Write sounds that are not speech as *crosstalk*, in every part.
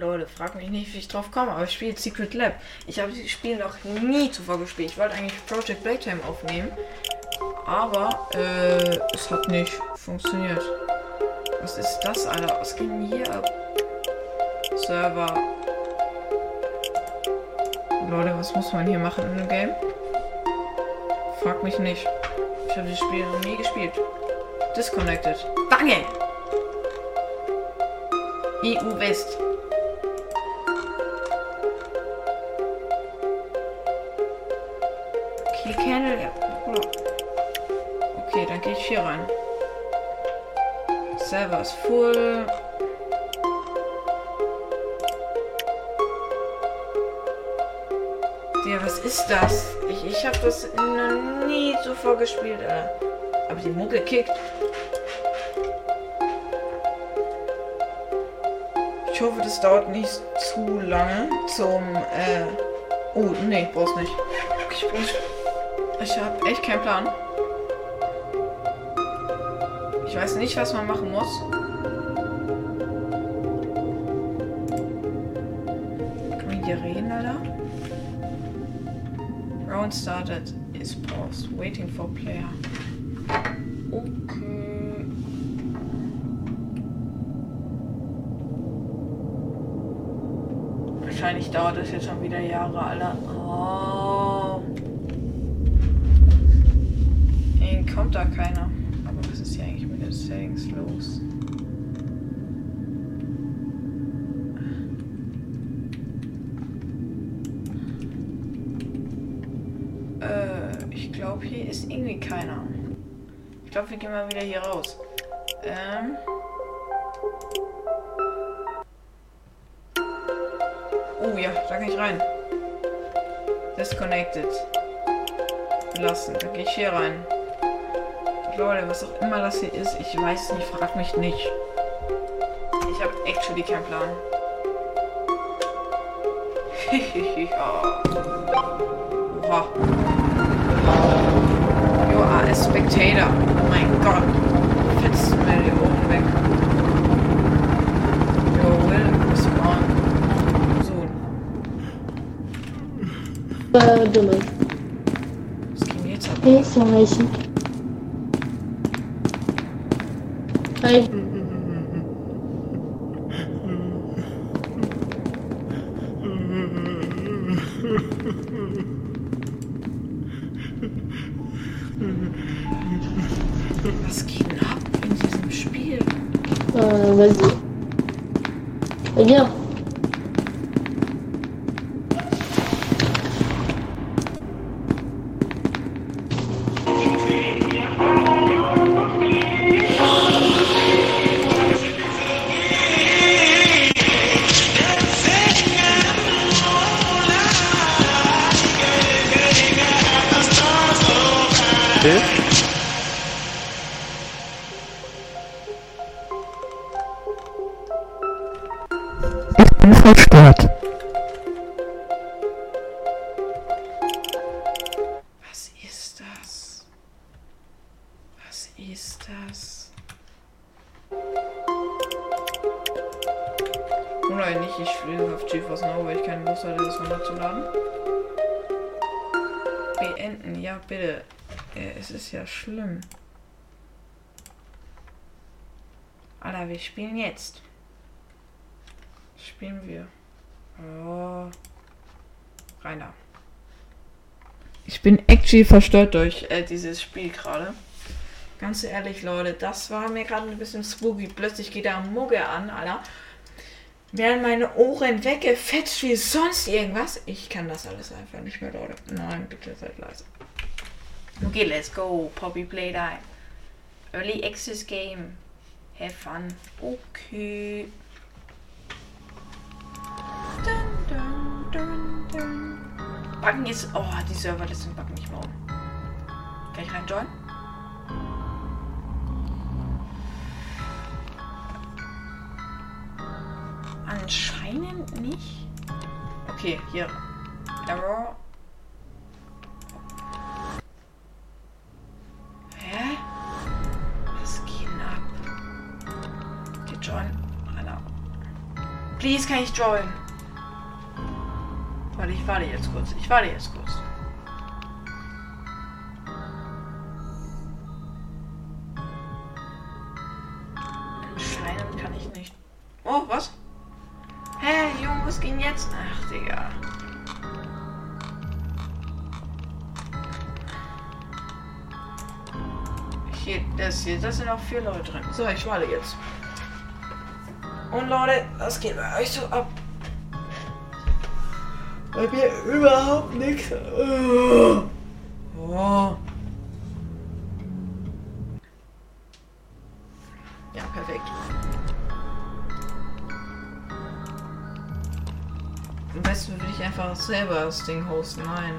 Leute, frag mich nicht, wie ich drauf komme, aber ich spiele Secret Lab. Ich habe dieses Spiel noch nie zuvor gespielt. Ich wollte eigentlich Project Playtime aufnehmen, aber äh, es hat nicht funktioniert. Was ist das, Alter? Was denn hier ab? Server. Leute, was muss man hier machen in dem Game? Frag mich nicht. Ich habe dieses Spiel noch nie gespielt. Disconnected. Danke! EU West. Kill Candle. Ja. Okay, dann gehe ich hier rein. Server ist full. Ja, was ist das? Ich, ich habe das noch nie zuvor gespielt, Alter. Aber die Mucke kickt. Ich hoffe, das dauert nicht zu lange zum, äh... Oh, nee, brauch's nicht. Ich, ich habe echt keinen Plan. Ich weiß nicht, was man machen muss. Können wir hier reden, Alter? Round started. Is paused. Waiting for player. Okay. Wahrscheinlich dauert das jetzt schon wieder Jahre, Alter. Oh. Irgendwie kommt da keiner. Aber was ist hier eigentlich mit den Settings los? Äh, ich glaube, hier ist irgendwie keiner. Ich glaube, wir gehen mal wieder hier raus. Ähm. Oh ja, da kann ich rein. Disconnected. Lassen. Da gehe ich hier rein. Leute, was auch immer das hier ist, ich weiß nicht, frag mich nicht. Ich habe actually keinen Plan. *laughs* Oha. You are a spectator. Oh mein Gott. Fetzt mir die Ohren weg. Your will on. So, Äh, dumme. was ging jetzt ab? Hey, 可以。Schlimm. Alter, wir spielen jetzt. Spielen wir. Oh. Rainer. Ich bin actually verstört durch äh, dieses Spiel gerade. Ganz ehrlich, Leute, das war mir gerade ein bisschen spooky. Plötzlich geht da Mugge an, Alter. Werden meine Ohren weggefetzt wie sonst irgendwas. Ich kann das alles einfach nicht mehr, Leute. Nein, bitte seid leise. Okay, let's go. Poppy Playtime. Early Access Game. Have fun. Okay. Dun, dun, dun, dun. Backen ist. Oh, die Server, das sind Backen nicht mehr um. Kann ich reinjoinen? Anscheinend nicht. Okay, hier. Error. Please, kann ich joinen? Warte, ich warte jetzt kurz. Ich warte jetzt kurz. Scheinen kann ich nicht. Oh, was? Hä, Junge, was ging jetzt? Ach, Digga. Hier, das hier, das sind auch vier Leute drin. So, ich warte jetzt. Und Leute, was geht bei euch so ab? Bei mir überhaupt nichts. Oh. Ja, perfekt. Am besten würde ich einfach selber das Ding hosten. Nein.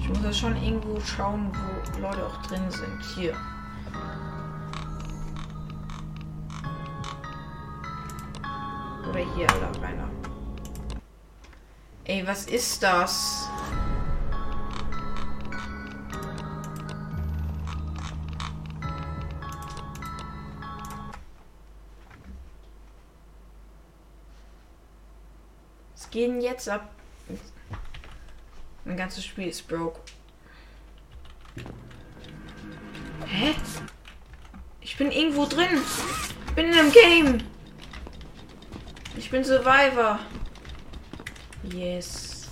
Ich muss ja schon irgendwo schauen, wo Leute auch drin sind. Hier. Was ist das? Was geht denn jetzt ab? Mein ganzes Spiel ist broke. Hä? Ich bin irgendwo drin. Ich bin in einem Game. Ich bin Survivor. Yes.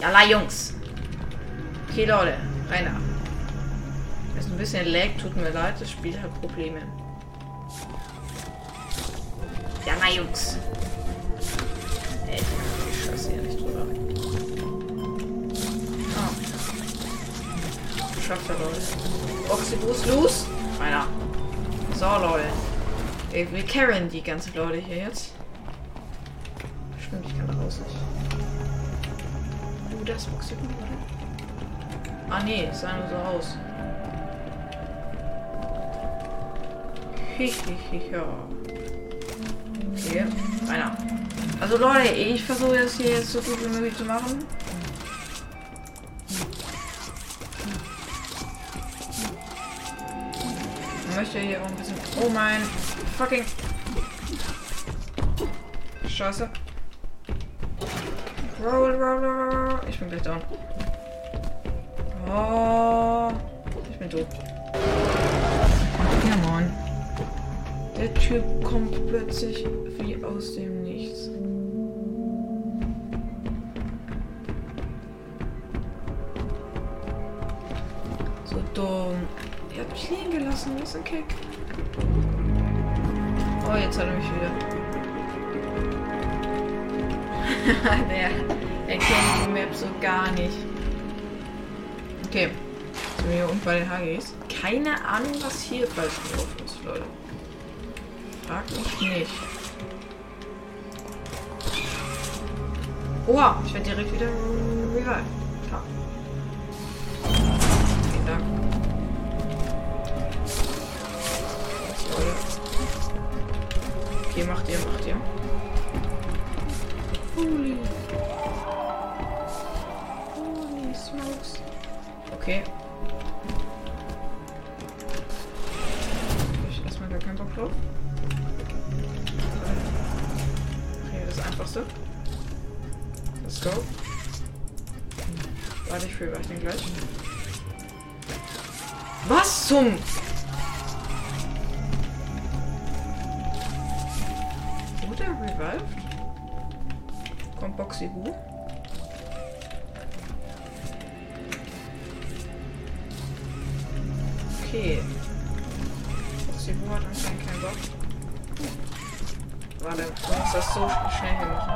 Jalla, Jungs. Okay, Leute. Reiner. Ist ein bisschen lag. Tut mir leid. Das Spiel hat Probleme. Jalla, Jungs. Ey, ich scheiße hier nicht drüber. Oh. Schafft er, Leute. Oxybus los. Reiner. So, Leute. Wir carryen die ganze Leute hier jetzt. Oh, das Boxy oder? Ah, nee, es sah nur so aus. Ja. Okay, einer. Also Leute, ich versuche das hier jetzt so gut wie möglich zu machen. Ich möchte hier auch ein bisschen. Oh mein fucking. Scheiße. Roll, roll, roll. Ich bin gleich down. Oh. Ich bin tot. Ja, moin. Der Typ kommt plötzlich wie aus dem Nichts. So dumm. Er hat mich liegen gelassen. Ist ein Kick. Oh, jetzt hat er mich wieder. *laughs* der, der kennt die Map so gar nicht. Okay. Sind wir hier unten bei den HGs? Keine Ahnung, was hier falsch gelaufen ist, Leute. Frag mich nicht. Oha, ich werde direkt wieder revive. Klar. Vielen Dank. Okay, macht ihr, macht ihr. Okay. Ich erstmal gar keinen Bock drauf. Okay, das einfachste. Let's go. Warte, ich fühle den gleich. Was zum? Wurde er revived? Kommt Boxy Hu? Okay. Boxy Hu hat anscheinend keinen Bock. Warte, du musst das so schnell hier machen.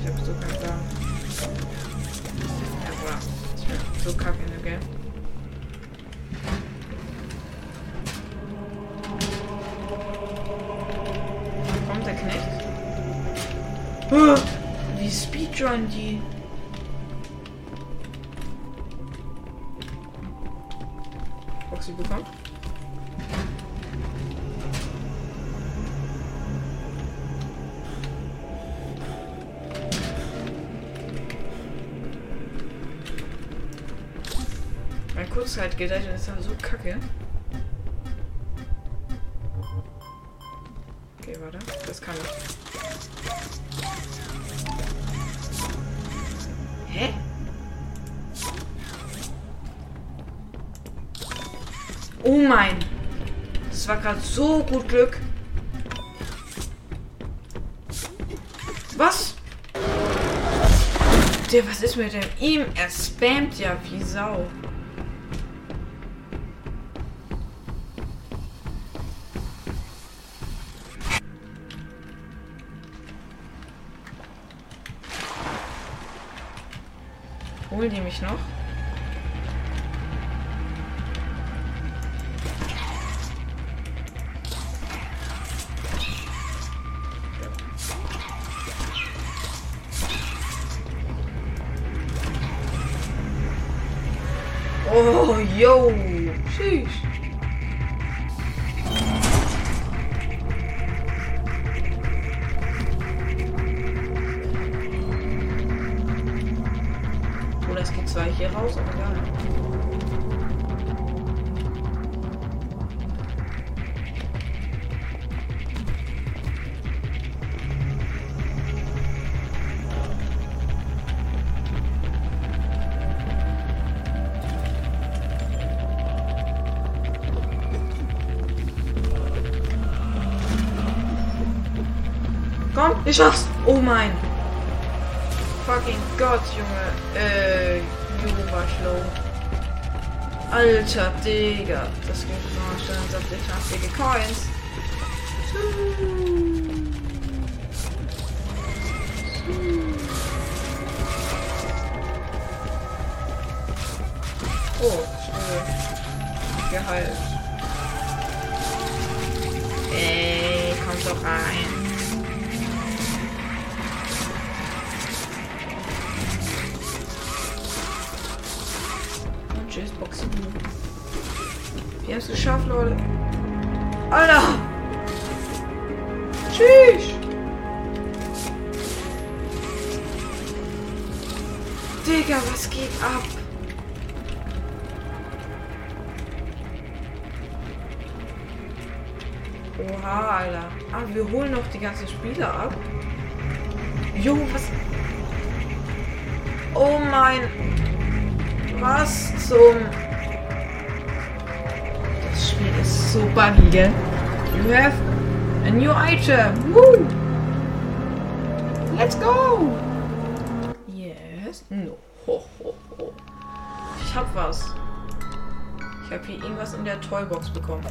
Ich hab so keinen Plan. Ja, boah. Ich bin so kacke in dem Game. Kommt der Knecht? Ah, Wie Speedrun die. Boxy bekommen. Mein Kurzzeitgedächtnis ist aber so kacke. Okay, warte. Das kann ich. Oh mein. Das war gerade so gut Glück. Was? Der, was ist mit dem ihm? Er spammt ja wie Sau. Holen die mich noch? Yo. Sheesh. Oh, das geht zwar hier raus, aber. Komm, ich schaff's. Oh mein. Fucking Gott, Junge. Äh, Junge war schlau. Alter, Digga. Das geht noch schon sämtliche hastige Coins. Oh. Geheilt. Ey, komm doch rein. Boxen. Wir haben es geschafft, Leute. Alter! Tschüss! Digga, was geht ab? Oha, Alter. Ah, wir holen noch die ganzen Spieler ab. Jo, was? Oh mein. Was zum. Das Spiel ist so buggy, gell? You have a new item. Woo! Let's go! Yes. No. Ho, ho, ho. Ich hab was. Ich habe hier irgendwas in der Toybox bekommen.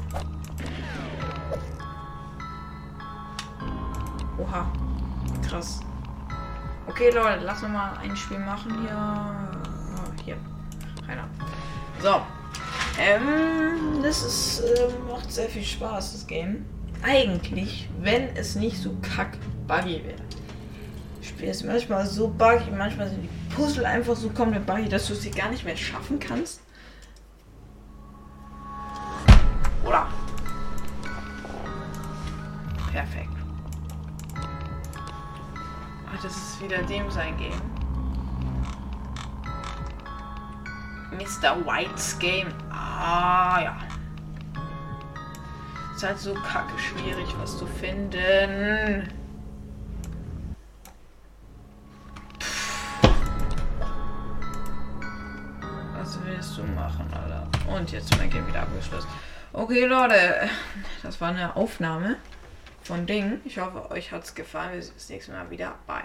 Oha. Krass. Okay, Leute, lass mal ein Spiel machen hier. Ah, hier. Keiner. So. Ähm, das ist, äh, macht sehr viel Spaß, das Game. Eigentlich, wenn es nicht so kack buggy wäre. Das Spiel ist manchmal so buggy, manchmal sind die Puzzle einfach so komplett buggy, dass du sie gar nicht mehr schaffen kannst. Oder? Perfekt. Ach, das ist wieder dem sein Game. Mr. Whites Game. Ah, ja. Ist halt so kacke schwierig, was zu finden. Was willst du machen, Alter? Und jetzt ist mein Game wieder abgeschlossen. Okay, Leute. Das war eine Aufnahme von Ding. Ich hoffe, euch hat es gefallen. Wir sehen uns das nächste Mal wieder. Bye.